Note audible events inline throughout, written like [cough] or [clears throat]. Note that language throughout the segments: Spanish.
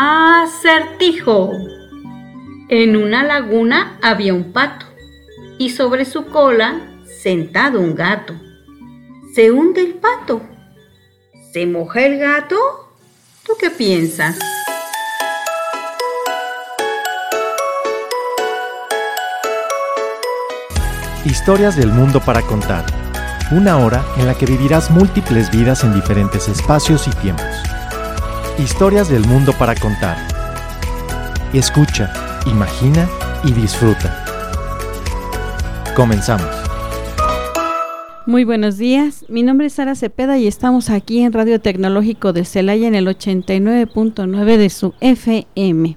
Acertijo. En una laguna había un pato y sobre su cola sentado un gato. Se hunde el pato. ¿Se moja el gato? ¿Tú qué piensas? Historias del mundo para contar. Una hora en la que vivirás múltiples vidas en diferentes espacios y tiempos. Historias del mundo para contar. Escucha, imagina y disfruta. Comenzamos. Muy buenos días, mi nombre es Sara Cepeda y estamos aquí en Radio Tecnológico de Celaya en el 89.9 de su FM.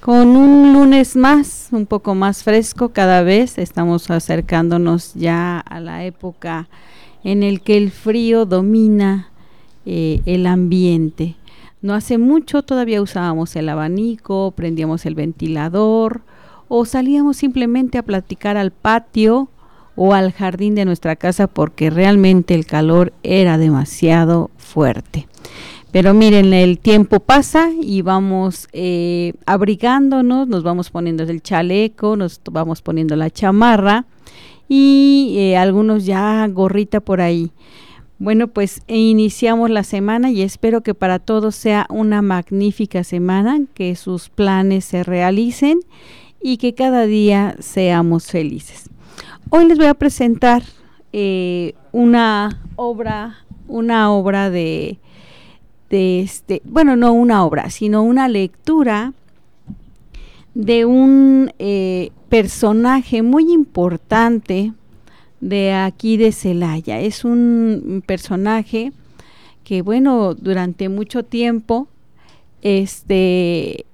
Con un lunes más, un poco más fresco cada vez, estamos acercándonos ya a la época en el que el frío domina eh, el ambiente. No hace mucho todavía usábamos el abanico, prendíamos el ventilador o salíamos simplemente a platicar al patio o al jardín de nuestra casa porque realmente el calor era demasiado fuerte. Pero miren, el tiempo pasa y vamos eh, abrigándonos, nos vamos poniendo el chaleco, nos vamos poniendo la chamarra y eh, algunos ya gorrita por ahí. Bueno, pues iniciamos la semana y espero que para todos sea una magnífica semana, que sus planes se realicen y que cada día seamos felices. Hoy les voy a presentar eh, una obra, una obra de, de este, bueno, no una obra, sino una lectura de un eh, personaje muy importante de aquí de Celaya. Es un personaje que, bueno, durante mucho tiempo este,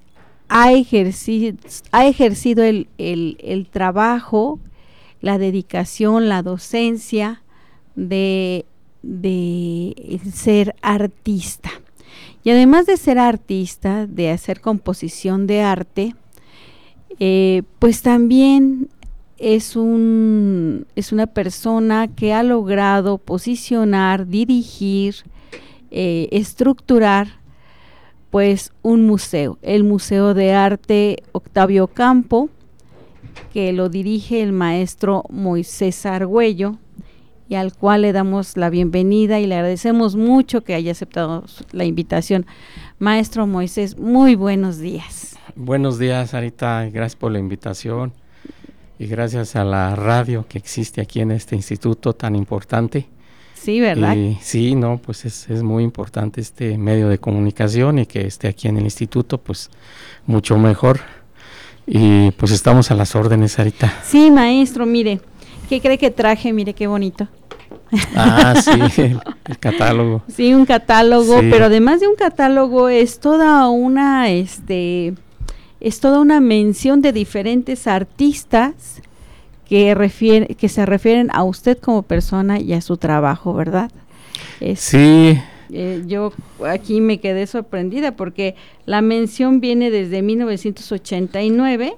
ha, ejercido, ha ejercido el, el trabajo la dedicación, la docencia de, de ser artista. Y además de ser artista, de hacer composición de arte, eh, pues también es, un, es una persona que ha logrado posicionar, dirigir, eh, estructurar pues un museo, el Museo de Arte Octavio Campo, que lo dirige el maestro Moisés Argüello y al cual le damos la bienvenida y le agradecemos mucho que haya aceptado la invitación. Maestro Moisés, muy buenos días. Buenos días, Arita, gracias por la invitación y gracias a la radio que existe aquí en este instituto tan importante. Sí, ¿verdad? sí, no, pues es, es, muy importante este medio de comunicación y que esté aquí en el instituto, pues mucho mejor. Y pues estamos a las órdenes, Sarita. Sí, maestro, mire, ¿qué cree que traje? Mire qué bonito. Ah, [laughs] sí, el, catálogo. Sí, un catálogo, pero además de un catálogo es toda una, este, es toda una mención de diferentes artistas que, refiere, que se refieren a usted como persona y a su trabajo, ¿verdad? sí, eh, yo aquí me quedé sorprendida porque la mención viene desde 1989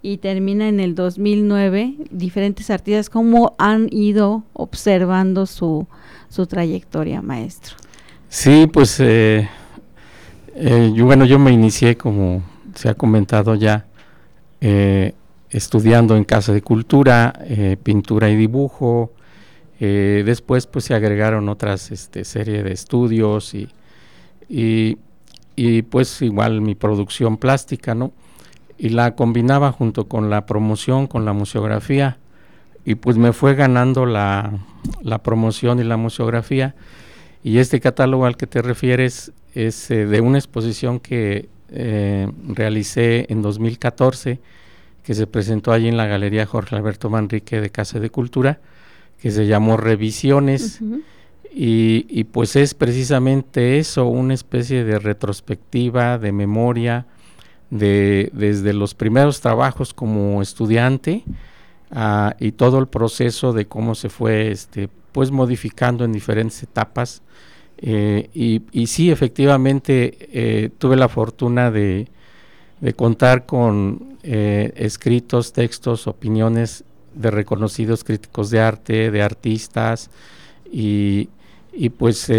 y termina en el 2009. Diferentes artistas, ¿cómo han ido observando su, su trayectoria, maestro? Sí, pues eh, eh, yo, bueno, yo me inicié, como se ha comentado ya, estudiando en Casa de Cultura, pintura y dibujo, eh, después pues se agregaron otras este, serie de estudios y, y, pues igual mi producción plástica, ¿no? Y la combinaba junto con la promoción, con la museografía y pues me fue ganando la, la promoción y la museografía. Y este catálogo al que te refieres es eh, de una exposición que eh, realicé en 2014, que se presentó allí en la Galería Jorge Alberto Manrique de Casa de Cultura que se llamó Revisiones. y, pues es precisamente eso, una especie de retrospectiva, de memoria, de, desde los primeros trabajos como estudiante ah, y todo el proceso de cómo se fue este, pues modificando en diferentes etapas. Eh, y, y, sí, efectivamente, eh, tuve la fortuna de, de contar con eh, escritos, textos, opiniones de reconocidos críticos de arte, de artistas, y, pues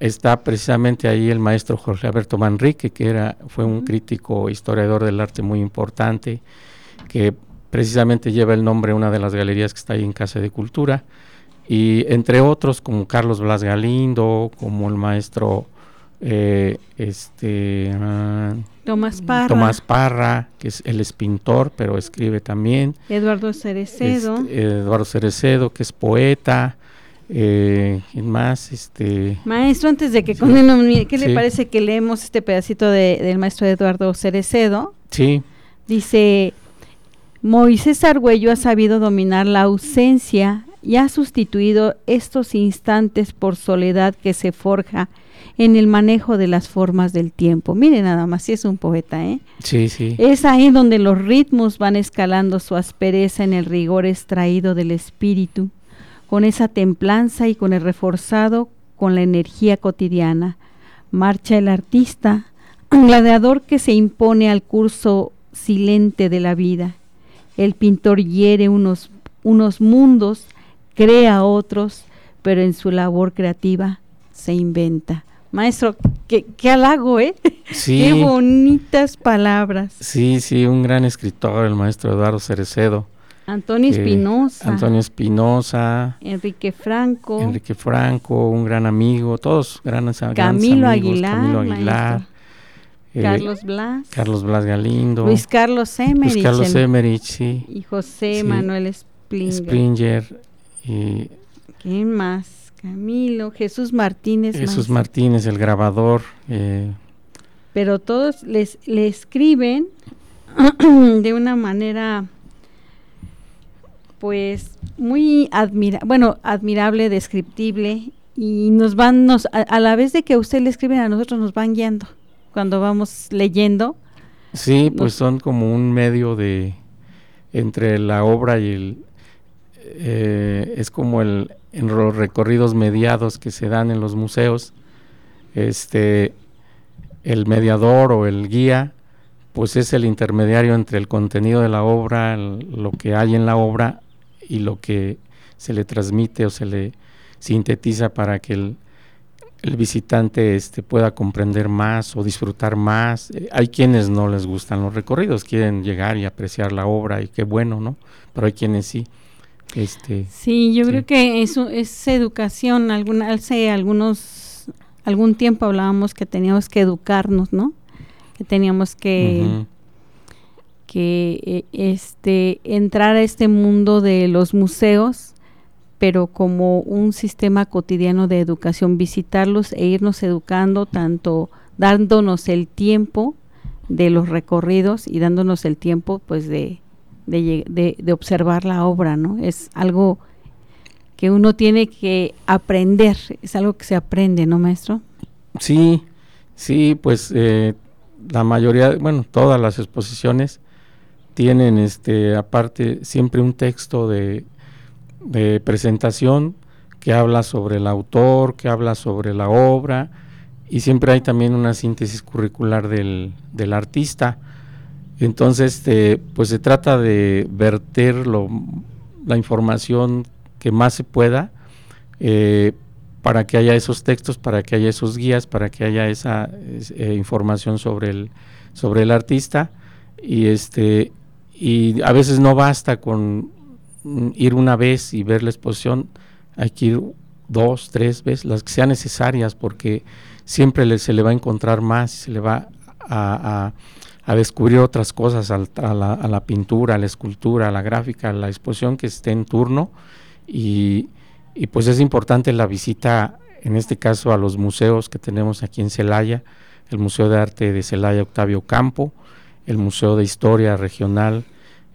está precisamente ahí el maestro Jorge Alberto Manrique, que era, fue un crítico historiador del arte muy importante, que precisamente lleva el nombre de una de las galerías que está ahí en Casa de Cultura, y entre otros como Carlos Blas Galindo, como el maestro eh, este ah, Tomás Parra. Tomás Parra, que es él es pintor, pero escribe también. Eduardo Cerecedo. Este, Eduardo Cerecedo, que es poeta. Eh, ¿Quién más? Este. Maestro, antes de que sí. ¿qué le parece que leemos este pedacito de, del maestro Eduardo Cerecedo? Sí. Dice, Moisés Argüello ha sabido dominar la ausencia y ha sustituido estos instantes por soledad que se forja en el manejo de las formas del tiempo. Mire nada más, si es un poeta, ¿eh? Sí, sí. Es ahí donde los ritmos van escalando su aspereza en el rigor extraído del espíritu, con esa templanza y con el reforzado con la energía cotidiana. Marcha el artista, un gladiador que se impone al curso silente de la vida. El pintor hiere unos, unos mundos, crea otros, pero en su labor creativa se inventa. Maestro, qué, qué halago, ¿eh? Sí. [laughs] qué bonitas palabras. Sí, sí, un gran escritor, el maestro Eduardo Cerecedo. Antonio Espinosa. Antonio Espinosa. Enrique Franco. Enrique Franco, un gran amigo, todos grandes, Camilo amigos. Aguilar. Camilo Aguilar. Eh, Carlos Blas. Carlos Blas Galindo. Luis Carlos Emerich. Luis Carlos Emerich, sí. Y José sí. Manuel Springer. Springer. Y, ¿Quién más? Camilo, Jesús Martínez. Jesús. Martínez, el grabador. Eh. Pero todos les le escriben [clears throat] de una manera, pues, muy admira bueno, admirable, descriptible, y nos van, nos, a, a, la vez de que usted le escriben a nosotros, nos van guiando cuando vamos leyendo. Sí, nos, pues son como un medio de, entre la obra y el, eh, es como el, en los recorridos mediados que se dan en los museos, este, el mediador o el guía, pues es el intermediario entre el contenido de la obra, lo que hay en la obra y lo que se le transmite o se le sintetiza para que el, el visitante este, pueda comprender más o disfrutar más. Eh, hay quienes no les gustan los recorridos, quieren llegar y apreciar la obra y qué bueno, ¿no? Pero hay quienes sí. Este, sí, yo sí. creo que eso es educación. Alguna, hace algunos, algún tiempo hablábamos que teníamos que educarnos, ¿no? Que teníamos que, uh -huh. que eh, este, entrar a este mundo de los museos, pero como un sistema cotidiano de educación, visitarlos e irnos educando, tanto dándonos el tiempo de los recorridos y dándonos el tiempo, pues, de de, de, de, observar la obra, ¿no? Es algo que uno tiene que aprender, es algo que se aprende, ¿no, maestro? Sí, sí, pues eh, la mayoría, bueno, todas las exposiciones tienen, este, aparte, siempre un texto de, de presentación que habla sobre el autor, que habla sobre la obra, y siempre hay también una síntesis curricular del, del artista. Entonces, este, pues se trata de verter lo, la información que más se pueda eh, para que haya esos textos, para que haya esos guías, para que haya esa eh, información sobre el, sobre el artista. Y este y a veces no basta con ir una vez y ver la exposición, hay que ir dos, tres veces, las que sean necesarias, porque siempre se le va a encontrar más, se le va a a descubrir otras cosas a, la, a, la, pintura, a la escultura, a la gráfica, a la exposición que esté en turno. Y, y, pues es importante la visita, en este caso a los museos que tenemos aquí en Celaya, el Museo de Arte de Celaya Octavio Campo, el Museo de Historia Regional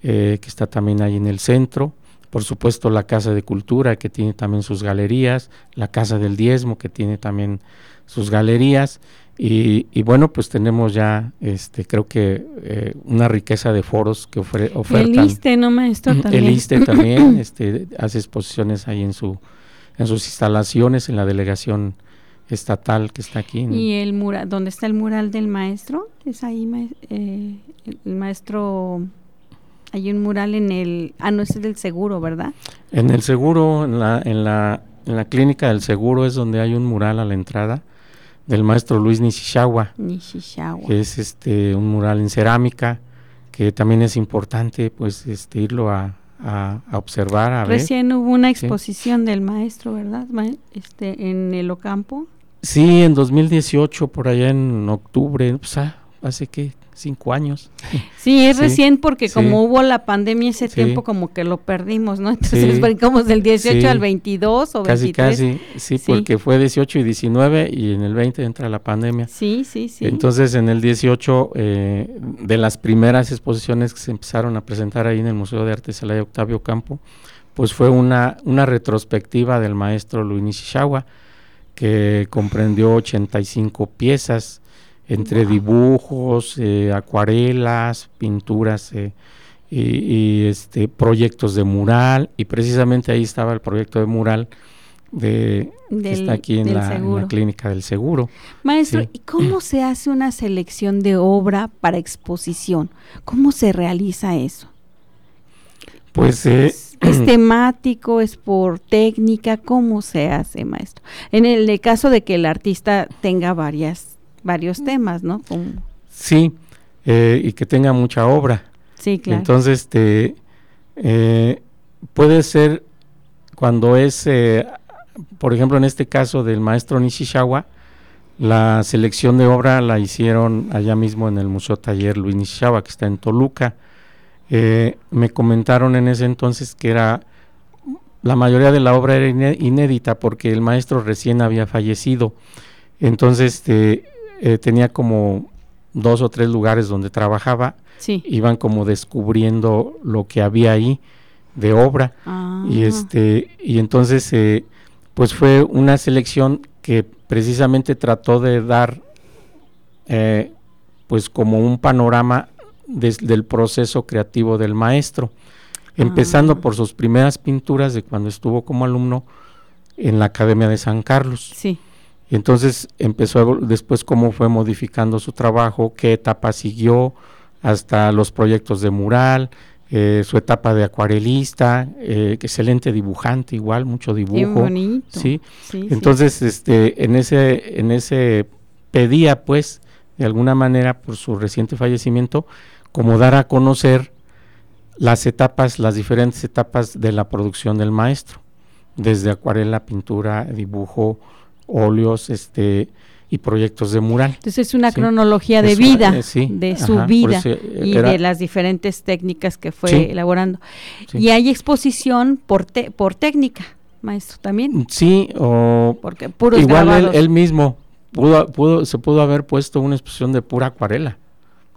eh, que está también ahí en el centro, por supuesto la Casa de Cultura que tiene también sus galerías, la Casa del Diezmo que tiene también sus galerías y, y, bueno, pues tenemos ya, este, creo que eh, una riqueza de foros que ofre, ofertan. El ISTE, ¿no, maestro? También. El ISTE también [laughs] este, hace exposiciones ahí en, su, en sus instalaciones, en la delegación estatal que está aquí. ¿no? ¿Y el mural, dónde está el mural del maestro? Es ahí, eh, el maestro... Hay un mural en el... Ah, no, es el del seguro, ¿verdad? En el seguro, en la, en la, en la clínica del seguro es donde hay un mural a la entrada del maestro Luis Nishizawa, Nishizawa. que es este un mural en cerámica que también es importante pues este irlo a, a, a observar a Recién hubo una exposición del maestro, ¿verdad? Este en el Ocampo. Sí, en 2018 por allá en octubre, pues, ah, hace que cinco años. [laughs] Sí, es recién porque como hubo la pandemia ese tiempo como que lo perdimos, ¿no? [laughs] Entonces brincamos del 18 al 22 o casi, 23. Casi, sí, porque fue 18 y 19 y en el 20 entra la pandemia. Sí, sí, sí. Entonces en el 18, eh, de las primeras exposiciones que se empezaron a presentar ahí en el Museo de Arte Celaya Octavio Campo, pues fue una, una retrospectiva del maestro Luis Nishizawa, que comprendió 85 piezas, entre dibujos, eh, acuarelas, pinturas eh, y, este, proyectos de mural, y precisamente ahí estaba el proyecto de mural de, que está aquí en la, clínica del seguro. Maestro, ¿y cómo se hace una selección de obra para exposición? ¿Cómo se realiza eso? Pues eh, ¿Es, [clears throat] temático, es por técnica, ¿cómo se hace, maestro? En el caso de que el artista tenga varias varios temas, ¿no? Sí, eh, y que tenga mucha obra. Sí, claro. Entonces, este, eh, puede ser cuando es, eh, por ejemplo, en este caso del maestro Nishizawa, la selección de obra la hicieron allá mismo en el Museo Taller Luis Nishizawa, que está en Toluca. me comentaron en ese entonces que era la mayoría de la obra era inédita porque el maestro recién había fallecido. Entonces, este, eh, tenía como dos o tres lugares donde trabajaba, iban como descubriendo lo que había ahí de obra. Y este y entonces eh, pues fue una selección que precisamente trató de dar eh, pues como un panorama del proceso creativo del maestro. Empezando ah. por sus primeras pinturas de cuando estuvo como alumno en la Academia de San Carlos. Sí y entonces empezó después cómo fue modificando su trabajo, qué etapa siguió, hasta los proyectos de mural, eh, su etapa de acuarelista, eh, excelente dibujante igual, mucho dibujo. ¿sí? Entonces, este, en ese, en ese pedía, pues, de alguna manera, por su reciente fallecimiento, como dar a conocer las etapas, las diferentes etapas de la producción del maestro, desde acuarela, pintura, dibujo, óleos, este y proyectos de mural. Entonces es una cronología de vida, eh, de su vida y de las diferentes técnicas que fue elaborando. Y hay exposición por por técnica, maestro, también. Sí, o porque puros igual él, mismo pudo, pudo, se pudo haber puesto una exposición de pura acuarela,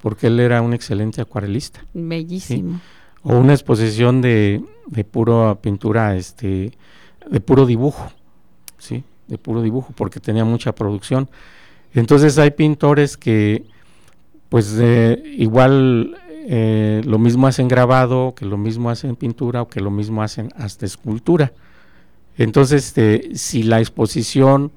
porque él era un excelente acuarelista. Bellísimo. O una exposición de, de pura pintura, este, de puro dibujo, sí de puro dibujo porque tenía mucha producción. Entonces hay pintores que pues eh, igual eh, lo mismo hacen grabado, que lo mismo hacen pintura o que lo mismo hacen hasta escultura. Entonces, este, si la exposición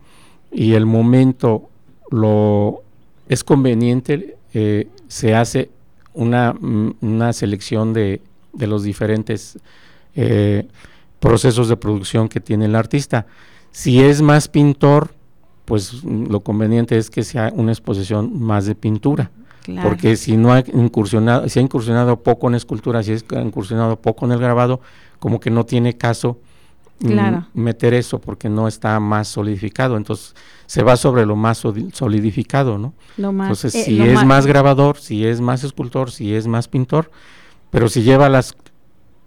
y el momento lo es conveniente, eh, se hace una, mm, una selección de, de, los diferentes procesos de producción que tiene el artista. Si es más pintor, pues lo conveniente es que sea una exposición más de pintura. Porque si no ha incursionado, si ha incursionado poco en escultura, si ha incursionado poco en el grabado, como que no tiene caso mm, meter eso porque no está más solidificado. Entonces se va sobre lo más solidificado, ¿no? Entonces, eh, si es más grabador, si es más escultor, si es más pintor, pero si lleva las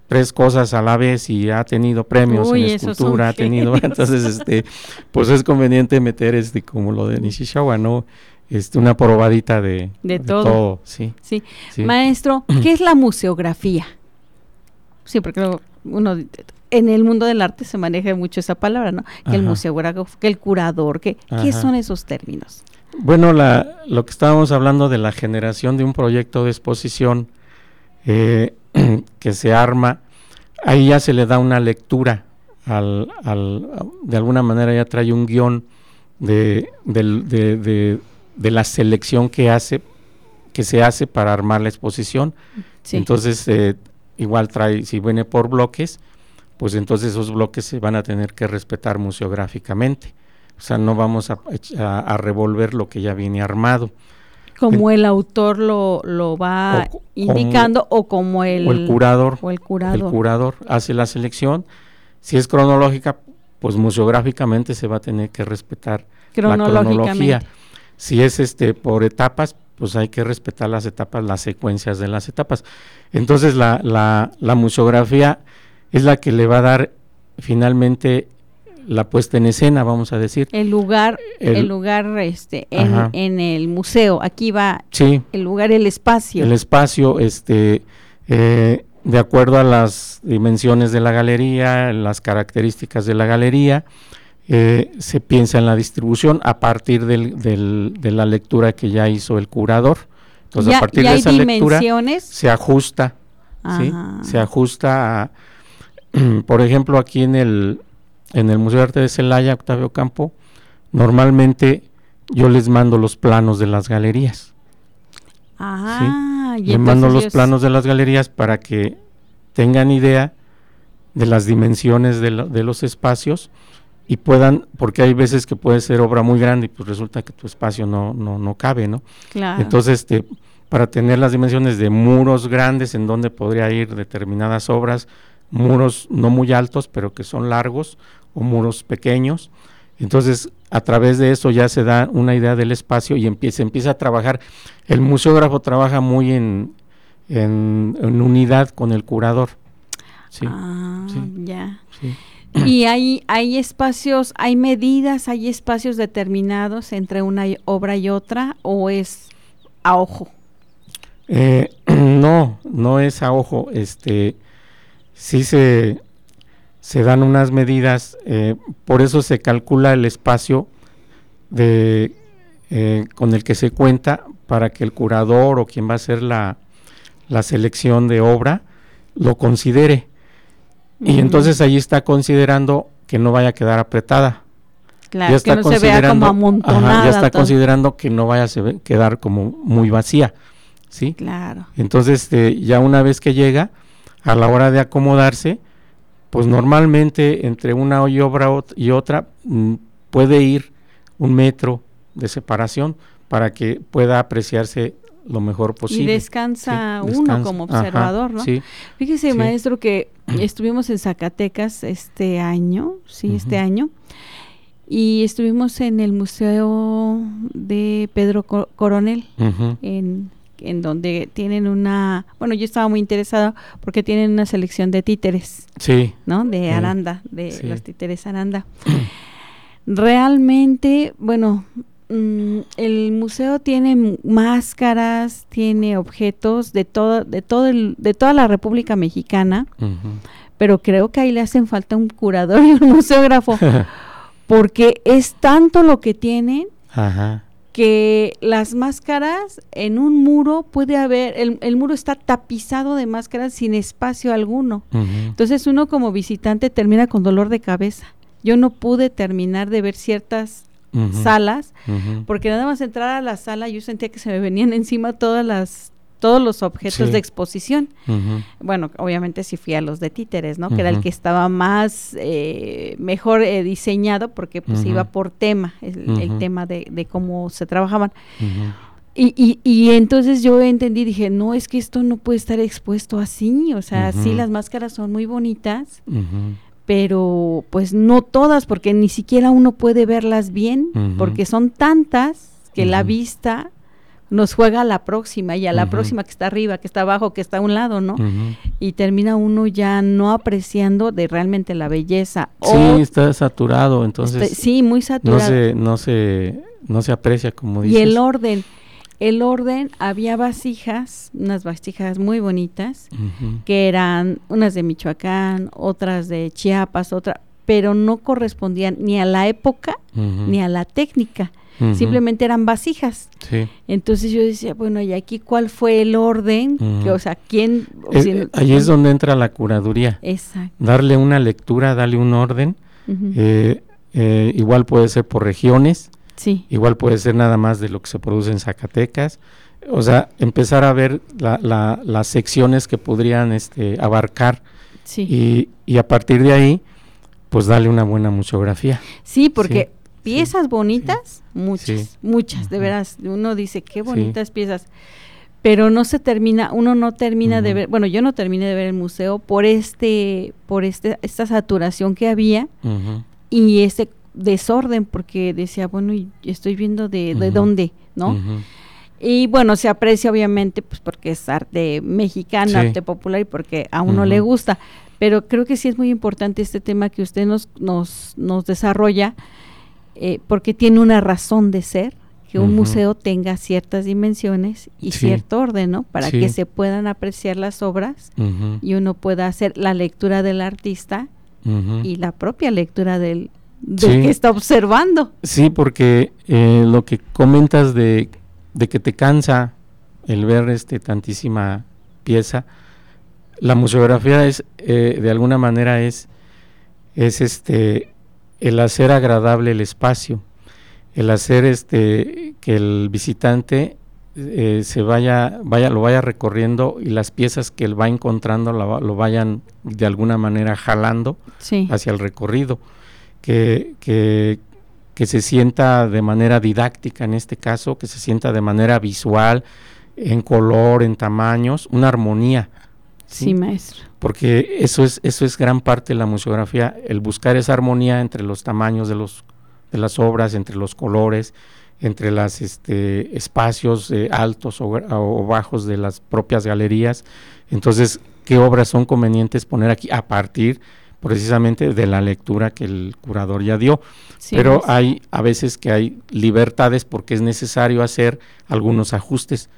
tres cosas a la vez y ha tenido premios en escultura, ha tenido, [laughs] entonces este, pues es conveniente meter este como lo de Nishizawa, ¿no? Este, una probadita de, de, todo. sí. sí. Maestro, [clears throat] ¿qué es la museografía? Sí, porque uno en el mundo del arte se maneja mucho esa palabra, ¿no? Que el museógrafo, que el curador, que ¿qué son esos términos? Bueno, la, lo que estábamos hablando de la generación de un proyecto de exposición eh, [clears throat] que se arma, ahí ya se le da una lectura, al, al, de alguna manera ya trae un guion de, de, la selección que hace que se hace para armar la exposición. Entonces, eh, igual trae, si viene por bloques, pues entonces esos bloques se van a tener que respetar museográficamente. O sea, no vamos a, a, revolver lo que ya viene armado. Como el, autor lo, lo va indicando o como el, el curador. O el curador. El curador hace la selección. Si es cronológica, pues museográficamente se va a tener que respetar la cronología. Si es este por etapas, pues hay que respetar las etapas, las secuencias de las etapas. Entonces la, la, la museografía es la que le va a dar finalmente la puesta en escena, vamos a decir. El lugar, el, lugar este, en, el museo, aquí va sí, el lugar, el espacio. El espacio, este, eh, de acuerdo a las dimensiones de la galería, las características de la galería, eh, se piensa en la distribución a partir del, de la lectura que ya hizo el curador. Entonces, a partir de esa lectura se ajusta, ¿sí? se ajusta a, [clears throat] por ejemplo, aquí en el, en el Museo de Arte de Celaya, Octavio Campo, normalmente yo les mando los planos de las galerías. Ah, Les mando los planos de las galerías para que tengan idea de las dimensiones de, de los espacios y puedan, porque hay veces que puede ser obra muy grande y pues resulta que tu espacio no, no, no cabe, ¿no? Claro. Entonces, este, para tener las dimensiones de muros grandes en donde podría ir determinadas obras, muros no muy altos, pero que son largos, o muros pequeños. Entonces, a través de eso ya se da una idea del espacio y empieza, empieza a trabajar. El museógrafo trabaja muy en, en, unidad con el curador. Sí, ah, ya. Sí. Y hay, hay espacios, hay medidas, hay espacios determinados entre una obra y otra, o es a ojo. Eh, [clears throat] no, no es a ojo. Este, sí se, se dan unas medidas, eh, por eso se calcula el espacio de, eh, con el que se cuenta para que el curador o quien va a hacer la, la selección de obra lo considere. Y entonces ahí está considerando que no vaya a quedar apretada. Claro, ya está que no se vea como amontonada. ya está considerando que no vaya a quedar como muy vacía. ¿Sí? Claro. Entonces, este, ya una vez que llega, a la hora de acomodarse, pues normalmente entre una obra y otra mm, puede ir un metro de separación para que pueda apreciarse lo mejor posible. Y descansa uno como observador, ¿no? Sí, Fíjese, maestro, que estuvimos en Zacatecas este año, sí, este año, y estuvimos en el Museo de Pedro Coronel, en, en donde tienen una, bueno, yo estaba muy interesada porque tienen una selección de títeres, sí, ¿no? De Aranda, de los títeres Aranda. Realmente, bueno, Mm, el museo tiene máscaras, tiene objetos de todo, de todo el, de toda la República Mexicana, pero creo que ahí le hacen falta un curador y un [laughs] museógrafo, [laughs] porque es tanto lo que tienen que las máscaras en un muro puede haber, el, el, muro está tapizado de máscaras sin espacio alguno. Entonces uno como visitante termina con dolor de cabeza. Yo no pude terminar de ver ciertas salas, porque nada más entrar a la sala yo sentía que se me venían encima todas las todos los objetos de exposición. Bueno, obviamente sí fui a los de títeres, ¿no? Que era el que estaba más eh, mejor eh, diseñado porque pues iba por tema, el, tema de, cómo se trabajaban. Y, y, y, entonces yo entendí, dije, no, es que esto no puede estar expuesto así, o sea, sí las máscaras son muy bonitas, pero pues no todas, porque ni siquiera uno puede verlas bien, porque son tantas que la vista nos juega a la próxima y a la próxima que está arriba, que está abajo, que está a un lado, ¿no? Y termina uno ya no apreciando de realmente la belleza. Sí, está saturado, entonces. sí, muy saturado. No se, no se, no se aprecia como dices. Y el orden el orden había vasijas, unas vasijas muy bonitas, que eran unas de Michoacán, otras de Chiapas, otra, pero no correspondían ni a la época ni a la técnica. Simplemente eran vasijas. Entonces yo decía, bueno, ¿y aquí cuál fue el orden? que, o sea, ¿quién? ahí es donde entra la curaduría. Exacto. Darle una lectura, darle un orden. Eh, eh, igual puede ser por regiones. Igual puede ser nada más de lo que se produce en Zacatecas. O sea, empezar a ver las secciones que podrían este, abarcar y, a partir de ahí, pues darle una buena museografía. Sí, porque piezas bonitas, muchas, muchas, de veras. Uno dice, qué bonitas piezas. Pero no se termina, uno no termina de ver, bueno, yo no terminé de ver el museo por este, por este, esta saturación que había y ese desorden, porque decía, bueno, estoy viendo de, de dónde, ¿no? Y bueno, se aprecia obviamente pues porque es arte mexicano, arte popular y porque a uno le gusta. Pero creo que sí es muy importante este tema que usted nos, nos, nos desarrolla eh, porque tiene una razón de ser que un museo tenga ciertas dimensiones y cierto orden, ¿no? Para que se puedan apreciar las obras y uno pueda hacer la lectura del artista y la propia lectura del, que está observando. Sí, porque eh, lo que comentas de de que te cansa el ver este tantísima pieza. La museografía es, eh, de alguna manera, es, es este el hacer agradable el espacio, el hacer este que el visitante eh, se vaya, vaya, lo vaya recorriendo y las piezas que él va encontrando lo, vayan de alguna manera jalando hacia el recorrido. Que, que, que se sienta de manera didáctica en este caso, que se sienta de manera visual, en color, en tamaños, una armonía. Sí, maestro. Porque eso es, eso es gran parte de la museografía, el buscar esa armonía entre los tamaños de, los, de las obras, entre los colores, entre los este, espacios eh, altos o, o, bajos de las propias galerías. Entonces, ¿qué obras son convenientes poner aquí a partir precisamente de la lectura que el curador ya dio. Pero hay a veces que hay libertades porque es necesario hacer algunos ajustes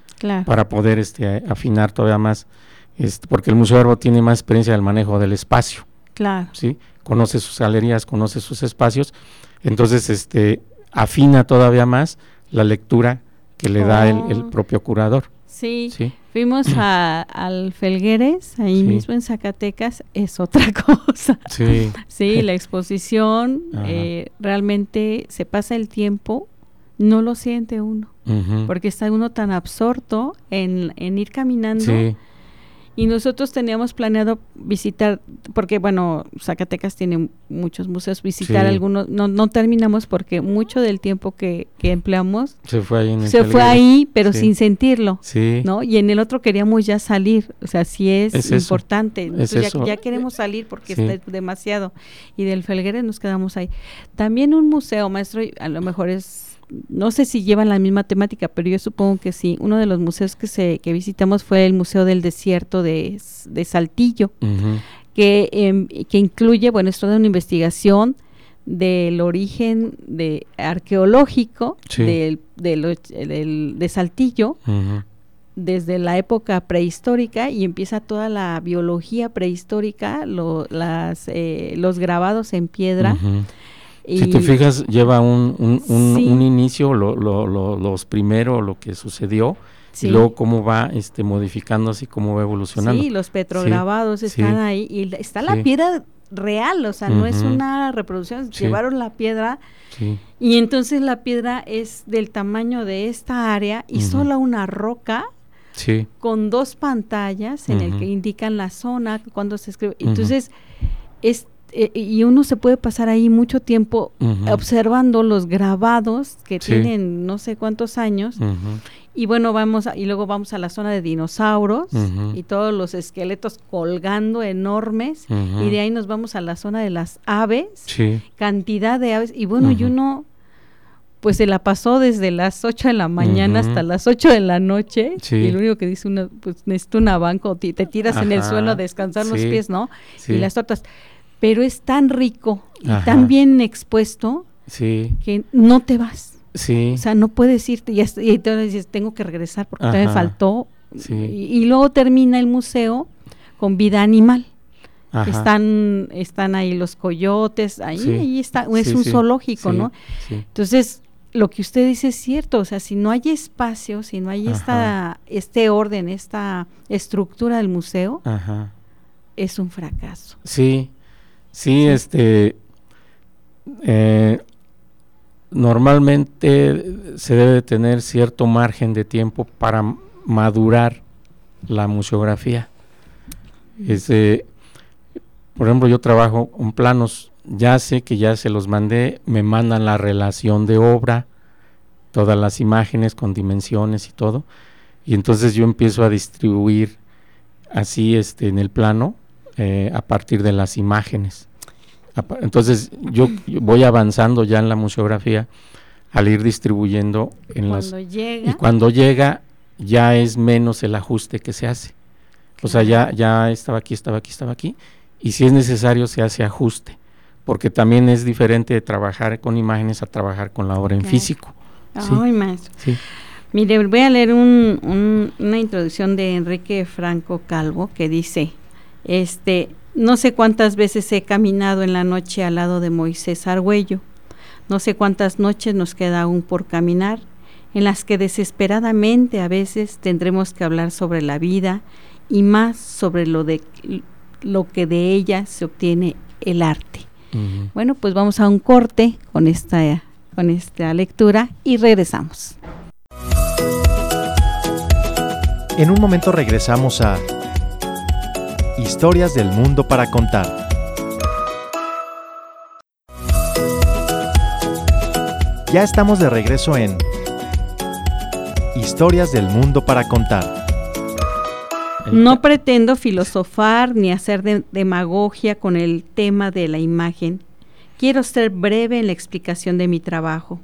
para poder este, afinar todavía más, este, porque el Museo Arbo tiene más experiencia del manejo del espacio. Claro. ¿sí? Conoce sus galerías, conoce sus espacios, entonces este, afina todavía más la lectura que le da el, oh. propio curador. Sí, fuimos a, al Felgueres, ahí mismo en Zacatecas, es otra [laughs] cosa. Sí, sí [laughs] la exposición, eh, realmente se pasa el tiempo, no lo siente uno, porque está uno tan absorto en, en ir caminando y nosotros teníamos planeado visitar, porque bueno, Zacatecas tiene muchos museos, visitar algunos, no, no terminamos porque mucho del tiempo que, empleamos se fue ahí, se fue ahí pero sin sentirlo, sí. ¿no? Y en el otro queríamos ya salir, o sea, sí es, importante, ya, queremos salir porque está demasiado. Y del Felgueres nos quedamos ahí. También un museo, maestro, a lo mejor es no sé si llevan la misma temática, pero yo supongo que sí. Uno de los museos que, se, que visitamos fue el Museo del Desierto de, Saltillo, que, em, que incluye, bueno, es toda una investigación del origen de arqueológico del, de Saltillo desde la época prehistórica y empieza toda la biología prehistórica, las, eh, los grabados en piedra si te fijas, lleva un, un, inicio, lo, lo, los primero, lo que sucedió, y luego cómo va este, modificándose y cómo va evolucionando. Sí, los petrograbados están ahí y está la piedra real, o sea, no es una reproducción, llevaron la piedra y entonces la piedra es del tamaño de esta área y solo una roca con dos pantallas en el que indican la zona, cuando se escribe. Entonces, es eh, y uno se puede pasar ahí mucho tiempo observando los grabados que tienen no sé cuántos años. Y bueno, vamos y luego vamos a la zona de dinosaurios y todos los esqueletos colgando enormes. Y de ahí nos vamos a la zona de las aves, cantidad de aves. Y bueno, y uno pues se la pasó desde las 8 de la mañana hasta las 8 de la noche. Y lo único que dice uno pues necesito una banco, te, te tiras en el suelo a descansar los pies, ¿no? Y las tortas pero es tan rico y tan bien expuesto que no te vas. Sí. O sea, no puedes irte y, y entonces dices, tengo que regresar porque me faltó. Y, luego termina el museo con vida animal. Están, están ahí los coyotes, ahí, está, es un zoológico, ¿no? Entonces, lo que usted dice es cierto, o sea, si no hay espacio, si no hay esta, este orden, esta estructura del museo, es un fracaso. Sí, Sí, este, eh, normalmente se debe tener cierto margen de tiempo para madurar la museografía. Este, por ejemplo, yo trabajo con planos ya sé que ya se los mandé, me mandan la relación de obra, todas las imágenes con dimensiones y todo, y entonces yo empiezo a distribuir así este en el plano eh, a partir de las imágenes. Entonces yo, voy avanzando ya en la museografía al ir distribuyendo en las y cuando llega ya es menos el ajuste que se hace. O sea, ya, ya estaba aquí, estaba aquí, estaba aquí. Y si es necesario se hace ajuste, porque también es diferente de trabajar con imágenes a trabajar con la obra en físico. Ay, maestro. Mire, voy a leer una introducción de Enrique Franco Calvo que dice, este, no sé cuántas veces he caminado en la noche al lado de Moisés Argüello, no sé cuántas noches nos queda aún por caminar, en las que desesperadamente a veces tendremos que hablar sobre la vida y más sobre lo de lo que de ella se obtiene el arte. Bueno, pues vamos a un corte con esta con esta lectura y regresamos. En un momento regresamos a Historias del mundo para contar. Ya estamos de regreso en Historias del mundo para contar. No pretendo filosofar ni hacer demagogia con el tema de la imagen. Quiero ser breve en la explicación de mi trabajo.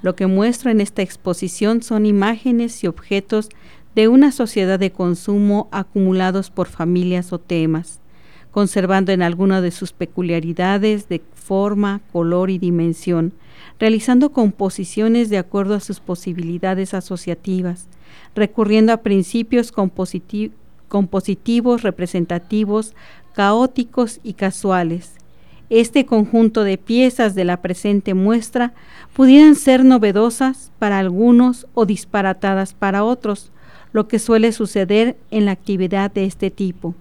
Lo que muestro en esta exposición son imágenes y objetos de una sociedad de consumo acumulados por familias o temas, conservando en alguna de sus peculiaridades de forma, color y dimensión, realizando composiciones de acuerdo a sus posibilidades asociativas, recurriendo a principios compositivos, representativos, caóticos y casuales. Este conjunto de piezas de la presente muestra pudieran ser novedosas para algunos o disparatadas para otros, lo que suele suceder en la actividad de este tipo.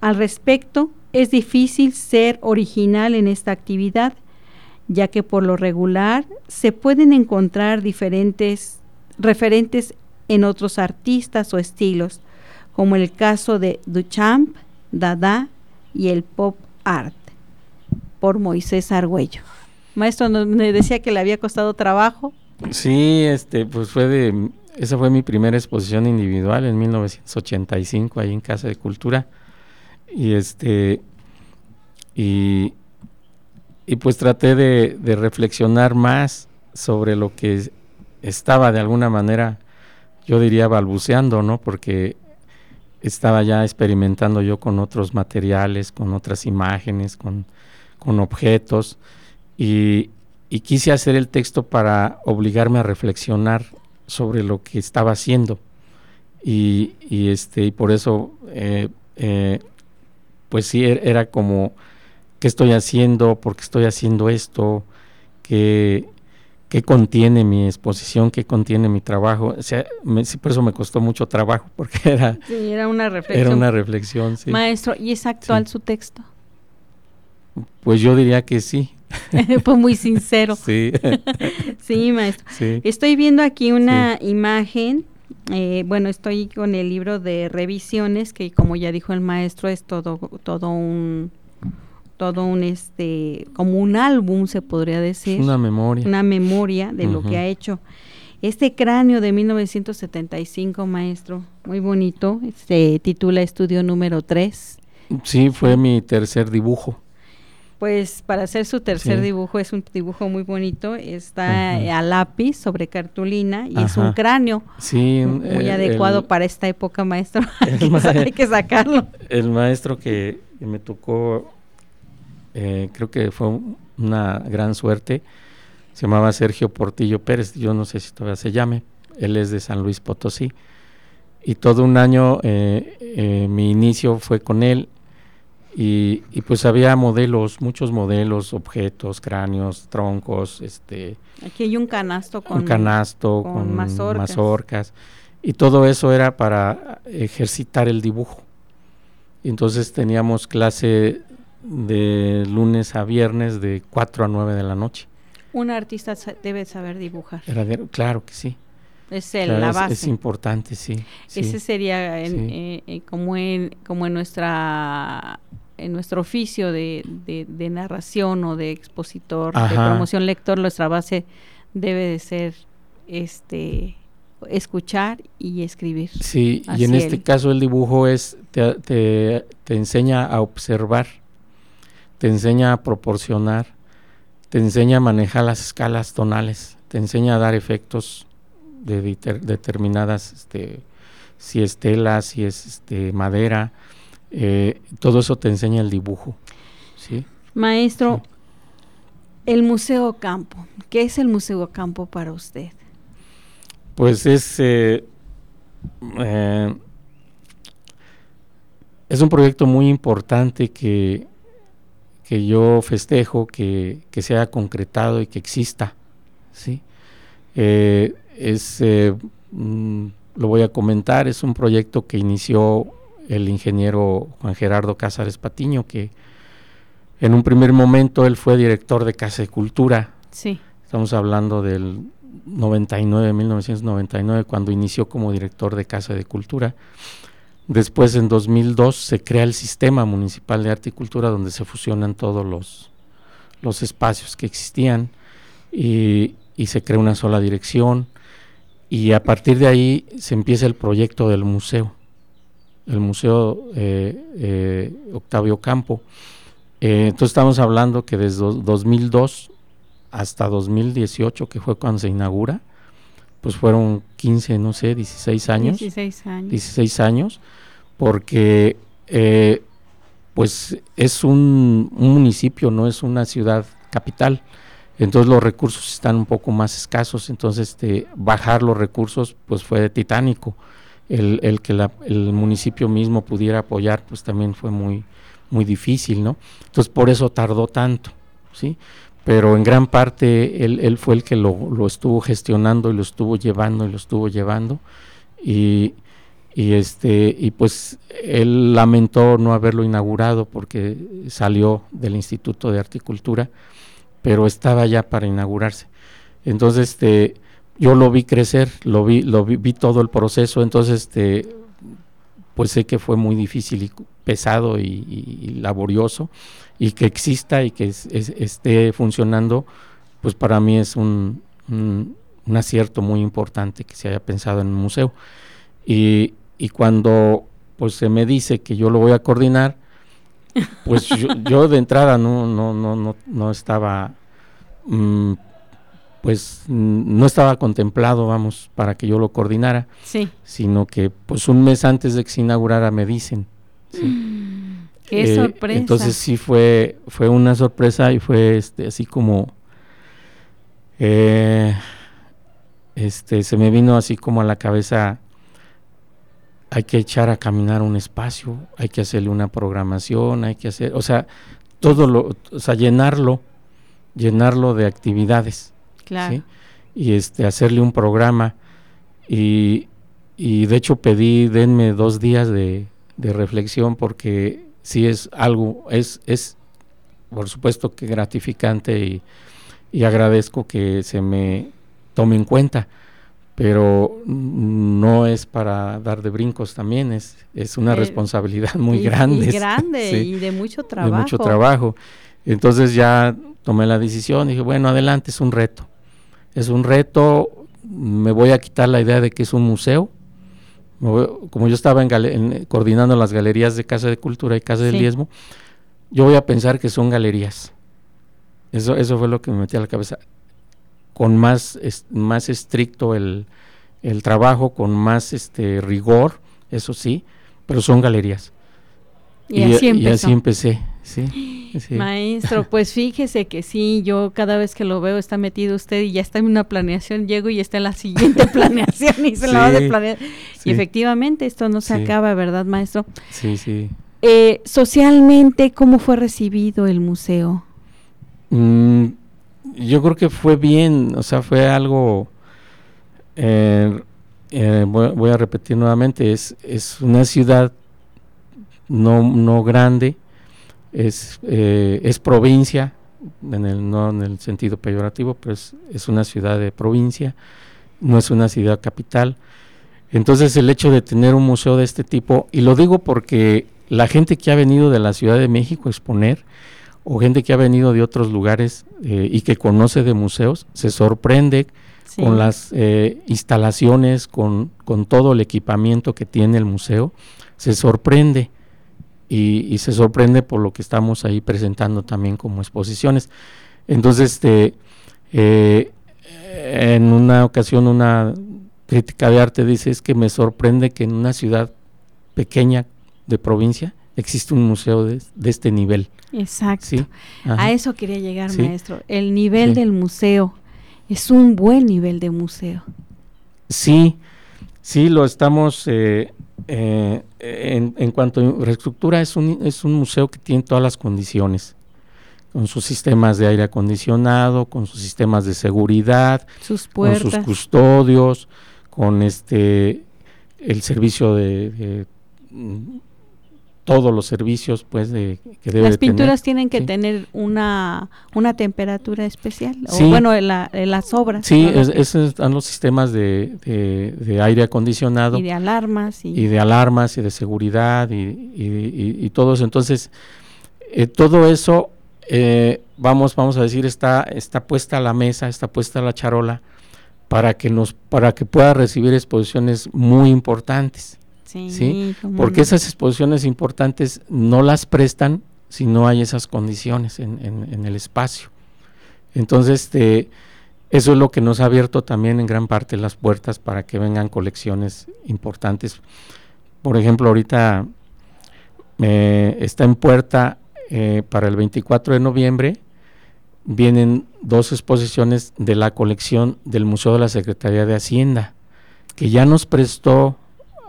Al respecto, es difícil ser original en esta actividad, ya que por lo regular se pueden encontrar diferentes referentes en otros artistas o estilos, como el caso de Duchamp, Dada y el pop art, por Moisés Argüello. Maestro, me decía que le había costado trabajo. Sí, este, pues fue de, esa fue mi primera exposición individual en 1985 ahí en Casa de Cultura y este y y pues traté de, reflexionar más sobre lo que estaba de alguna manera, yo diría, balbuceando, ¿no? Porque estaba ya experimentando yo con otros materiales, con otras imágenes, con, objetos, y, quise hacer el texto para obligarme a reflexionar sobre lo que estaba haciendo. Y, este, y por eso, eh, eh, pues sí, er, era como qué estoy haciendo, por qué estoy haciendo esto, qué, qué contiene mi exposición, qué contiene mi trabajo. O sea, por eso me costó mucho trabajo, [laughs] porque era, era una reflexión. Era una reflexión, sí. Maestro, ¿y es actual su texto? Pues yo diría que sí. [laughs] Fue muy sincero. Sí. [laughs] sí, maestro. Estoy viendo aquí una imagen. Eh, bueno, estoy con el libro de revisiones, que como ya dijo el maestro, es todo, todo un todo un este como un álbum se podría decir una memoria una memoria de lo que ha hecho este cráneo de 1975 maestro muy bonito se titula estudio número 3 sí fue mi tercer dibujo pues para hacer su tercer dibujo es un dibujo muy bonito está a lápiz sobre cartulina y es un cráneo sí muy adecuado [laughs] para esta época maestro [laughs] hay que sacarlo el maestro que me tocó eh, creo que fue una gran suerte. Se llamaba Sergio Portillo Pérez, yo no sé si todavía se llame, él es de San Luis Potosí. Y todo un año eh, eh, mi inicio fue con él y, pues había modelos, muchos modelos, objetos, cráneos, troncos, este... Aquí hay un canasto con... Un canasto con, mazorcas. Y todo eso era para ejercitar el dibujo. Y entonces teníamos clase de lunes a viernes de 4 a 9 de la noche. Un artista debe saber dibujar. claro que sí. Es la base. Es, importante, sí. Ese sería eh, eh, como, en, como en nuestra en nuestro oficio de, de, narración o de expositor, de promoción lector, nuestra base debe de ser este escuchar y escribir. Sí, y en este caso el dibujo es te, te, te, enseña a observar, te enseña a proporcionar, te enseña a manejar las escalas tonales, te enseña a dar efectos de determinadas, este, si es tela, si es este, madera, eh, todo eso te enseña el dibujo. ¿sí? Maestro, el Museo Campo, ¿qué es el Museo Campo para usted? Pues es, eh, eh, es un proyecto muy importante que, que yo festejo, que, que se haya concretado y que exista. ¿sí? Es, mm, lo voy a comentar, es un proyecto que inició el ingeniero Juan Gerardo Cázares Patiño, que en un primer momento él fue director de Casa de Cultura. Sí. Estamos hablando del 99, 1999, cuando inició como director de Casa de Cultura. Después, en 2002, se crea el Sistema Municipal de Arte y Cultura, donde se fusionan todos los, los espacios que existían y, se crea una sola dirección. Y a partir de ahí se empieza el proyecto del museo, el Museo eh, eh, Octavio Campo. Eh, entonces estamos hablando que desde 2002 hasta 2018, que fue cuando se inaugura, pues fueron 15, no sé, 16 años. 16 años. 16 años, porque eh, pues es un, municipio, no es una ciudad capital. Entonces los recursos están un poco más escasos, entonces este, bajar los recursos pues fue titánico. El, el que el municipio mismo pudiera apoyar pues también fue muy, muy difícil, ¿no? Entonces por eso tardó tanto, ¿sí? pero en gran parte él, él fue el que lo, lo, estuvo gestionando y lo estuvo llevando y lo estuvo llevando y, y este y pues él lamentó no haberlo inaugurado porque salió del Instituto de Articultura pero estaba ya para inaugurarse entonces este yo lo vi crecer lo vi lo vi, vi todo el proceso entonces este pues sé que fue muy difícil y pesado y, laborioso y que exista y que esté funcionando, pues para mí es un, un, acierto muy importante que se haya pensado en un museo. Y, y, cuando pues se me dice que yo lo voy a coordinar, pues yo, de entrada no, no, no, no, no estaba mm, pues no estaba contemplado, vamos, para que yo lo coordinara, sí. sino que pues un mes antes de que se inaugurara me dicen. Qué eh, sorpresa. Entonces sí fue, fue una sorpresa y fue este, así como, eh, este, se me vino así como a la cabeza, hay que echar a caminar un espacio, hay que hacerle una programación, hay que hacer, o sea, todo lo, o sea, llenarlo, llenarlo de actividades y este, hacerle un programa. Y, y, de hecho pedí, denme dos días de, de reflexión porque si es algo, es, es por supuesto que gratificante y, y agradezco que se me tome en cuenta pero no es para dar de brincos también, es, es una responsabilidad muy grande. Y grande [laughs] y de mucho trabajo. De mucho trabajo. Entonces ya tomé la decisión y dije, bueno, adelante, es un reto es un reto, me voy a quitar la idea de que es un museo. como yo estaba en, coordinando las galerías de Casa de Cultura y Casa del Diezmo, yo voy a pensar que son galerías. Eso, eso fue lo que me metí a la cabeza. Con más, más estricto el, el trabajo, con más este rigor, eso sí, pero son galerías. Y, así, y así empecé, sí. Maestro, pues fíjese que sí, yo cada vez que lo veo está metido usted y ya está en una planeación, llego y está en la [laughs] siguiente planeación y se la va de planear. Y efectivamente esto no se acaba, ¿verdad, maestro? Sí, sí. Eh, socialmente, ¿cómo fue recibido el museo? Mm, yo creo que fue bien, o sea, fue algo... Eh, eh, voy, a repetir nuevamente, es, es una ciudad no, no grande, es, eh, es provincia, en el, no en el sentido peyorativo, pero es, una ciudad de provincia, no es una ciudad capital. Entonces el hecho de tener un museo de este tipo, y lo digo porque la gente que ha venido de la Ciudad de México a exponer, o gente que ha venido de otros lugares eh, y que conoce de museos, se sorprende con las eh, instalaciones, con, con, todo el equipamiento que tiene el museo, se sorprende y, se sorprende por lo que estamos ahí presentando también como exposiciones. Entonces, este, eh, en una ocasión una crítica de arte dice es que me sorprende que en una ciudad pequeña de provincia existe un museo de, este nivel. Exacto. A eso quería llegar, maestro. El nivel del museo es un buen nivel de museo. Sí, sí, lo estamos, eh, eh, en, cuanto a infraestructura, es un, es un museo que tiene todas las condiciones, con sus sistemas de aire acondicionado, con sus sistemas de seguridad, sus con sus custodios, con este el servicio de todos los servicios pues de, que debe las pinturas tienen que tener una una temperatura especial sí. o bueno en, la, las obras sí esos están los sistemas de, de, aire acondicionado y de alarmas y, de alarmas y de seguridad y, y, todo eso. Entonces eh, todo eso eh, vamos vamos a decir está está puesta a la mesa está puesta a la charola para que nos para que pueda recibir exposiciones muy importantes Sí, porque esas exposiciones importantes no las prestan si no hay esas condiciones en, el espacio. Entonces, este, eso es lo que nos ha abierto también en gran parte las puertas para que vengan colecciones importantes. Por ejemplo, ahorita eh, está en puerta eh, para el 24 de noviembre, vienen dos exposiciones de la colección del Museo de la Secretaría de Hacienda, que ya nos prestó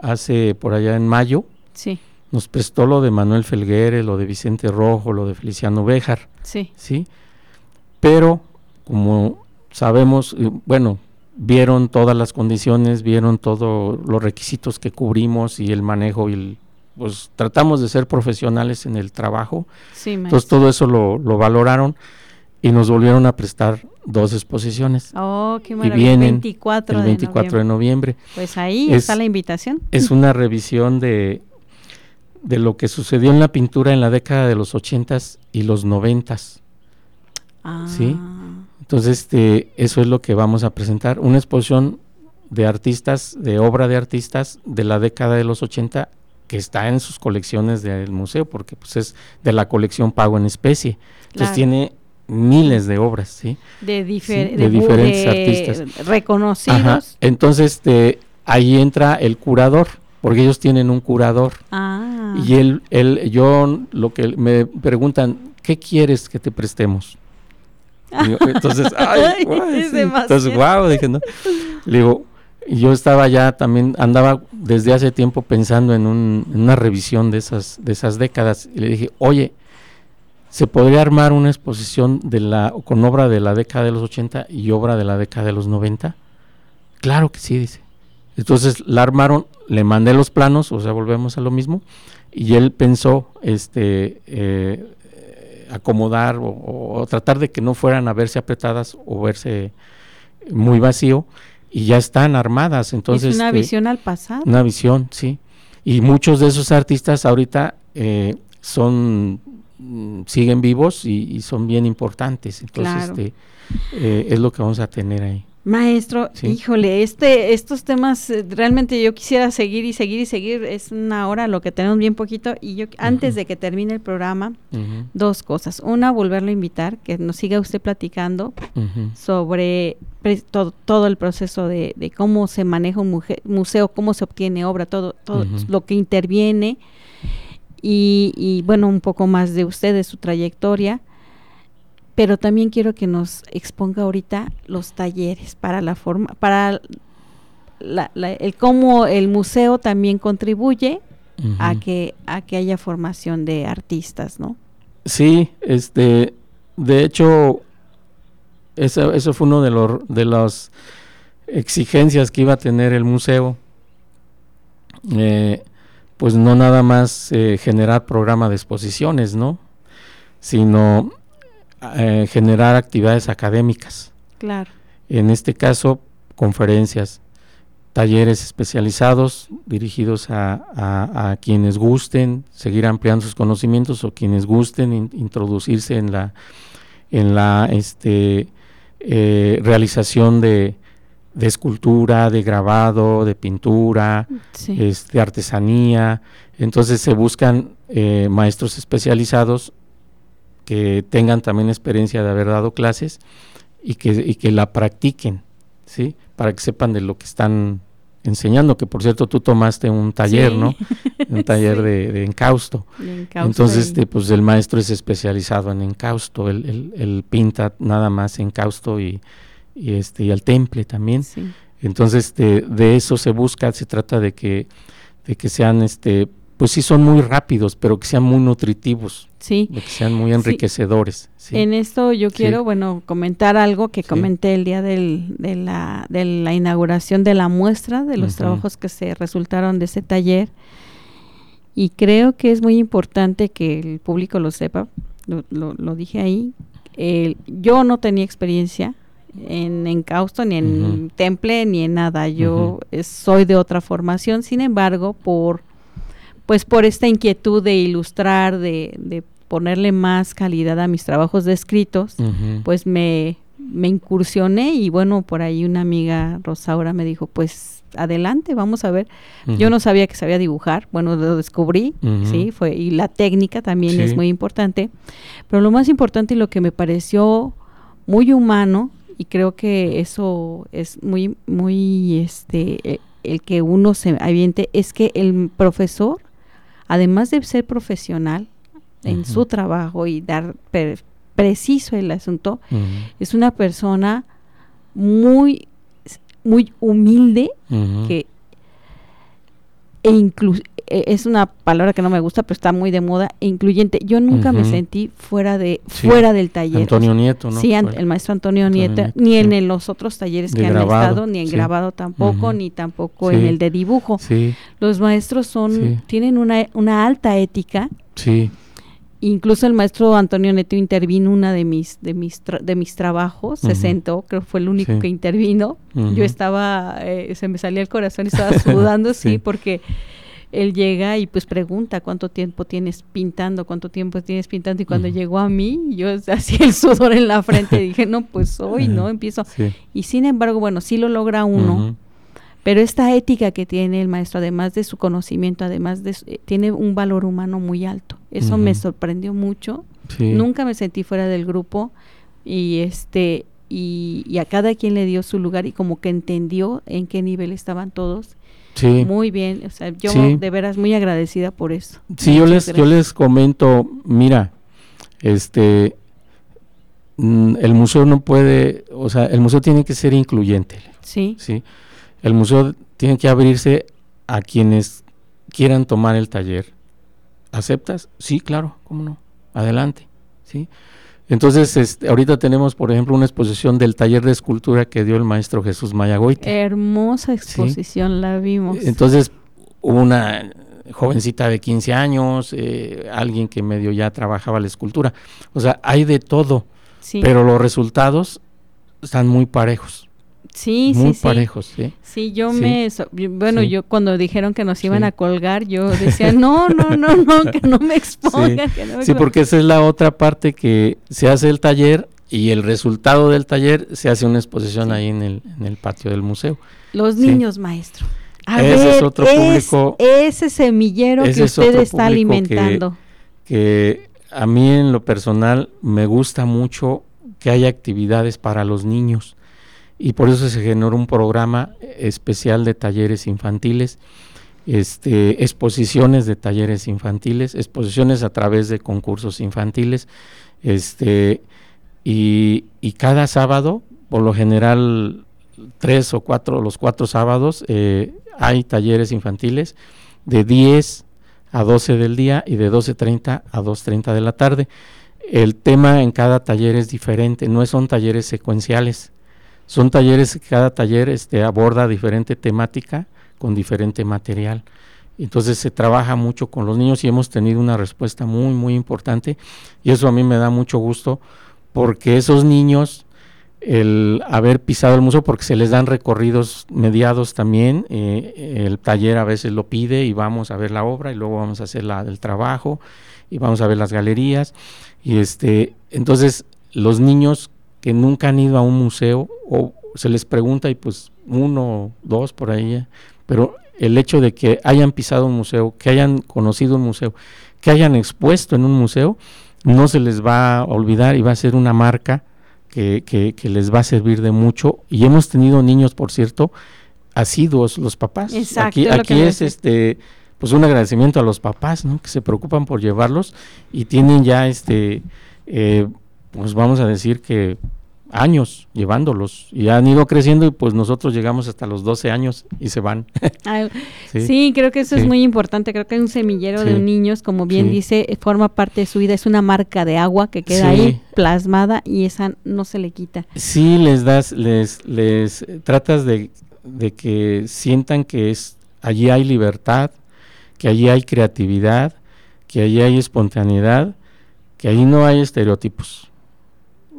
hace por allá en mayo. Sí. Nos prestó lo de Manuel Felguere, lo de Vicente Rojo, lo de Feliciano Béjar. Sí. Sí. Pero, como sabemos, eh, bueno, vieron todas las condiciones, vieron todos los requisitos que cubrimos y el manejo y el, pues tratamos de ser profesionales en el trabajo. Sí, Entonces todo eso lo, lo valoraron y nos volvieron a prestar dos exposiciones. Oh, qué maravilla. Y vienen 24 el 24 de noviembre. Pues ahí está la invitación. Es una revisión de, de lo que sucedió en la pintura en la década de los 80s y los 90s. Ah. ¿Sí? Entonces, este, eso es lo que vamos a presentar. Una exposición de artistas, de obra de artistas de la década de los 80 que está en sus colecciones del museo, porque pues es de la colección Pago en Especie. Entonces tiene miles de obras, ¿sí? De, diferentes artistas. Reconocidos. Entonces, este, ahí entra el curador, porque ellos tienen un curador. Ah. Y él, él, yo, lo que me preguntan, ¿qué quieres que te prestemos? [laughs] entonces, ay, entonces, wow, dije, ¿no? Le digo, yo estaba ya también, andaba desde hace tiempo pensando en, un, en una revisión de esas, de esas décadas. Y le dije, oye, se podría armar una exposición de la, con obra de la década de los 80 y obra de la década de los 90? Claro que sí, dice. Entonces la armaron, le mandé los planos, o sea, volvemos a lo mismo, y él pensó este, eh, acomodar o, tratar de que no fueran a verse apretadas o verse muy vacío, y ya están armadas. Entonces, es una este, visión al pasado. Una visión, sí. Y muchos de esos artistas ahorita eh, son siguen vivos y, son bien importantes. Entonces, este, eh, es lo que vamos a tener ahí. Maestro, híjole, este, estos temas eh, realmente yo quisiera seguir y seguir y seguir. Es una hora lo que tenemos bien poquito. Y yo, antes de que termine el programa, dos cosas. Una, volverlo a invitar, que nos siga usted platicando sobre todo, todo, el proceso de, cómo se maneja un museo, cómo se obtiene obra, todo, todo lo que interviene y, bueno, un poco más de usted, de su trayectoria, pero también quiero que nos exponga ahorita los talleres para la forma, para el cómo el museo también contribuye a que a que haya formación de artistas, ¿no? Sí, este, de hecho, eso, eso fue uno de los de las exigencias que iba a tener el museo. Eh, pues no nada más eh, generar programa de exposiciones, ¿no? Sino eh, generar actividades académicas. Claro. En este caso, conferencias. talleres especializados dirigidos a, quienes gusten seguir ampliando sus conocimientos o quienes gusten introducirse en la en la este, eh, realización de, escultura, de grabado, de pintura, de este, artesanía. Entonces se buscan eh, maestros especializados que tengan también experiencia de haber dado clases y que, y que la practiquen, ¿sí? Para que sepan de lo que están enseñando, que por cierto tú tomaste un taller, ¿no? Un [laughs] taller de, encausto. Entonces, este, pues el maestro es especializado en encausto, él, pinta nada más encausto y, y, este, y al temple también. Entonces, este, de eso se busca, se trata de que, de que sean este, pues sí son muy rápidos, pero que sean muy nutritivos. Sí. que sean muy enriquecedores. En esto yo quiero, bueno, comentar algo que comenté el día del, de, la, de la inauguración de la muestra, de los trabajos que se resultaron de ese taller. Y creo que es muy importante que el público lo sepa, lo, lo, dije ahí. yo no tenía experiencia en encausto, ni en temple, ni en nada. Yo soy de otra formación, sin embargo, por pues por esta inquietud de ilustrar, de, de ponerle más calidad a mis trabajos de escritos, pues me, me incursioné y bueno, por ahí una amiga Rosaura me dijo, pues adelante, vamos a ver. Yo no sabía que sabía dibujar, bueno, lo descubrí, sí, fue y la técnica también es muy importante, pero lo más importante y lo que me pareció muy humano y creo que eso es muy muy este el, el que uno se aviente es que el profesor además de ser profesional en su trabajo y dar preciso el asunto, es una persona muy, muy humilde que e incluso e, es una palabra que no me gusta, pero está muy de moda, e incluyente. Yo nunca me sentí fuera de fuera del taller. Antonio Nieto, ¿no? Sí, el maestro Antonio, Nieto, ni en los otros talleres que han estado, ni en grabado tampoco, ni tampoco en el de dibujo. Los maestros son tienen una, una alta ética. Sí. Incluso el maestro Antonio Neto intervino una de mis de mis de mis trabajos, se sentó, creo que fue el único que intervino. Yo estaba eh, se me salía el corazón y estaba [laughs] sudando, sí, porque él llega y pues pregunta cuánto tiempo tienes pintando, cuánto tiempo tienes pintando y cuando llegó a mí, yo [laughs] hacía el sudor en la frente y [laughs] dije, no, pues hoy, ¿no? Empiezo. Y sin embargo, bueno, sí lo logra uno, pero esta ética que tiene el maestro, además de su conocimiento, además de eh, tiene un valor humano muy alto. Eso me sorprendió mucho. Nunca me sentí fuera del grupo y este y, a cada quien le dio su lugar y como que entendió en qué nivel estaban todos. Sí. Muy bien, o sea, yo de veras muy agradecida por eso. Sí, yo les yo les comento, mira, este mm, el museo no puede, o sea, el museo tiene que ser incluyente. Sí. Sí el museo tiene que abrirse a quienes quieran tomar el taller. ¿Aceptas? Sí, claro, cómo no. Adelante, ¿sí? Entonces, este, ahorita tenemos, por ejemplo, una exposición del taller de escultura que dio el maestro Jesús Mayagoite. Hermosa exposición, la vimos. Entonces, una jovencita de 15 años, eh, alguien que medio ya trabajaba la escultura. O sea, hay de todo, pero los resultados están muy parejos. Sí, muy sí, parejos, sí. Sí, yo me, bueno, yo cuando dijeron que nos iban a colgar, yo [laughs] decía, no, no, no, no, que no me expongan. Sí, porque esa es la otra parte que se hace el taller y el resultado del taller se hace una exposición ahí en el, en el patio del museo. Los niños, maestro. A ese es otro público. ese semillero que usted está alimentando. que a mí en lo personal me gusta mucho que haya actividades para los niños y por eso se generó un programa especial de talleres infantiles, este, exposiciones de talleres infantiles, exposiciones a través de concursos infantiles, este, y, cada sábado, por lo general tres o cuatro, los cuatro sábados, eh, hay talleres infantiles de 10 a 12 del día y de 12.30 a 2.30 de la tarde. El tema en cada taller es diferente, no son talleres secuenciales. Son talleres, cada taller este, aborda diferente temática con diferente material. Entonces se trabaja mucho con los niños y hemos tenido una respuesta muy, muy importante. Y eso a mí me da mucho gusto porque esos niños el haber pisado el museo porque se les dan recorridos mediados también. Eh, el taller a veces lo pide y vamos a ver la obra y luego vamos a hacer la, el trabajo y vamos a ver las galerías. Y este, entonces los niños que nunca han ido a un museo o se les pregunta y pues uno, dos por ahí, eh, pero el hecho de que hayan pisado un museo, que hayan conocido un museo, que hayan expuesto en un museo, no se les va a olvidar y va a ser una marca que, que, les va a servir de mucho. Y hemos tenido niños, por cierto, asiduos los papás. aquí aquí es este pues un agradecimiento a los papás, ¿no? Que se preocupan por llevarlos y tienen ya este eh, pues vamos a decir que años llevándolos y han ido creciendo y pues nosotros llegamos hasta los 12 años y se van. [laughs] [laughs] sí, creo que eso es muy importante, creo que un semillero de niños, como bien dice, forma parte de su vida, es una marca de agua que queda ahí plasmada y esa no se le quita. Sí, les das, les, les tratas de, de que sientan que es, allí hay libertad, que allí hay creatividad, que allí hay espontaneidad, que allí no hay estereotipos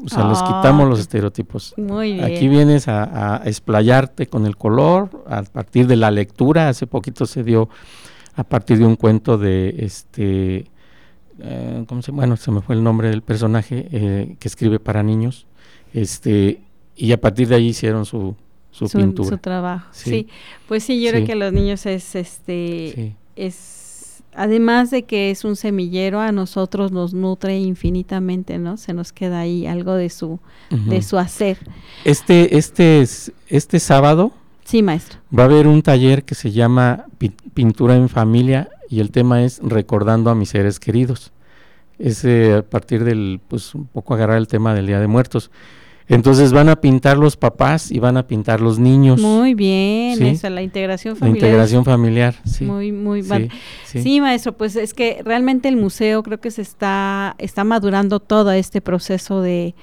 o sea, les quitamos los estereotipos. Muy bien. Aquí vienes a, explayarte con el color, a partir de la lectura. Hace poquito se dio a partir de un cuento de este. Eh, ¿cómo se, bueno, se me fue el nombre del personaje eh, que escribe para niños. Este, y a partir de ahí hicieron su, su, pintura. Su trabajo. Sí. Pues sí, yo creo que los niños es este. Es además de que es un semillero, a nosotros nos nutre infinitamente, ¿no? Se nos queda ahí algo de su, de su hacer. Este, este, este sábado. Sí, maestro. Va a haber un taller que se llama Pintura en Familia y el tema es Recordando a mis seres queridos. Es a partir del, pues un poco agarrar el tema del Día de Muertos. Entonces van a pintar los papás y van a pintar los niños. Muy bien, esa, la integración familiar. La integración familiar, sí. Muy, muy sí, sí. maestro, pues es que realmente el museo creo que se está, está madurando todo este proceso de,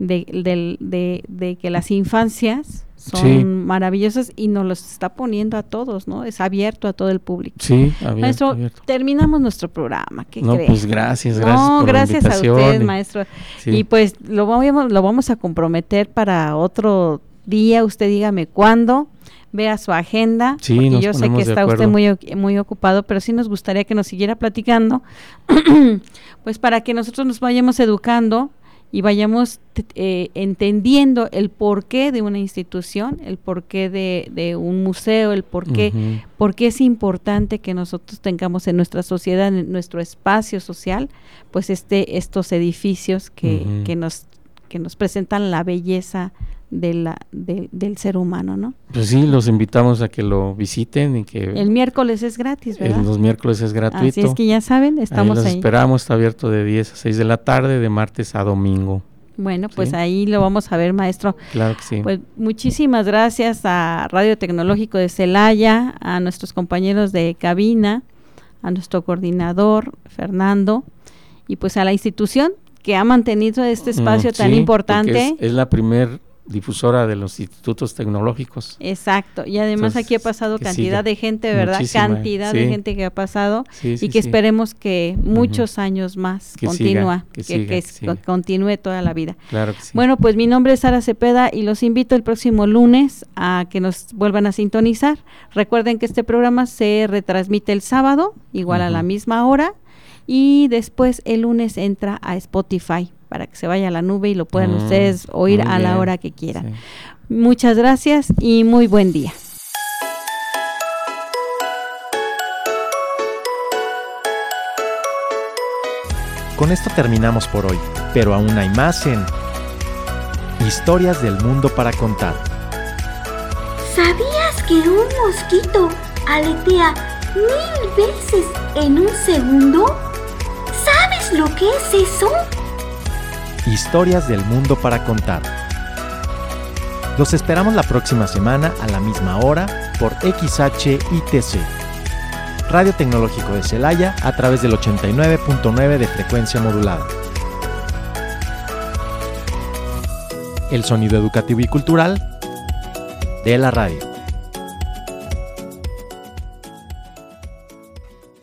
de, de que las infancias son maravillosas y nos los está poniendo a todos, ¿no? Es abierto a todo el público. Sí, abierto, maestro, terminamos nuestro programa. ¿Qué no, pues gracias, gracias. No, gracias a usted, maestro. Y pues lo vamos, lo vamos a comprometer para otro día. Usted dígame cuándo. Vea su agenda, sí, porque yo sé que está usted muy, muy ocupado, pero sí nos gustaría que nos siguiera platicando, [clears throat] pues para que nosotros nos vayamos educando y vayamos eh, entendiendo el porqué de una institución, el porqué de, de un museo, el porqué, por qué es importante que nosotros tengamos en nuestra sociedad, en nuestro espacio social, pues este, estos edificios que, que, nos, que nos presentan la belleza de la, del ser humano, ¿no? Pues sí, los invitamos a que lo visiten y que... El miércoles es gratis, ¿verdad? los miércoles es gratuito. Así es que ya saben, estamos ahí. Los esperamos, está abierto de 10 a 6 de la tarde, de martes a domingo. Bueno, pues ahí lo vamos a ver, maestro. Claro que sí. Pues muchísimas gracias a Radio Tecnológico de Celaya, a nuestros compañeros de cabina, a nuestro coordinador, Fernando, y pues a la institución que ha mantenido este mm, espacio tan importante. Es, es, la primer difusora de los institutos tecnológicos. Exacto, y además aquí ha pasado cantidad de gente, ¿verdad? cantidad de gente que ha pasado y que esperemos que muchos años más continúa, que, continúe toda la vida. Claro Bueno, pues mi nombre es Sara Cepeda y los invito el próximo lunes a que nos vuelvan a sintonizar. Recuerden que este programa se retransmite el sábado, igual a la misma hora, y después el lunes entra a Spotify para que se vaya a la nube y lo puedan mm, ustedes oír a la hora que quieran. Muchas gracias y muy buen día. Con esto terminamos por hoy, pero aún hay más en Historias del Mundo para Contar. ¿Sabías que un mosquito aletea mil veces en un segundo? ¿Sabes lo que es eso? Historias del mundo para contar. Los esperamos la próxima semana a la misma hora por XHITC, Radio Tecnológico de Celaya a través del 89.9 de frecuencia modulada. El sonido educativo y cultural de la radio.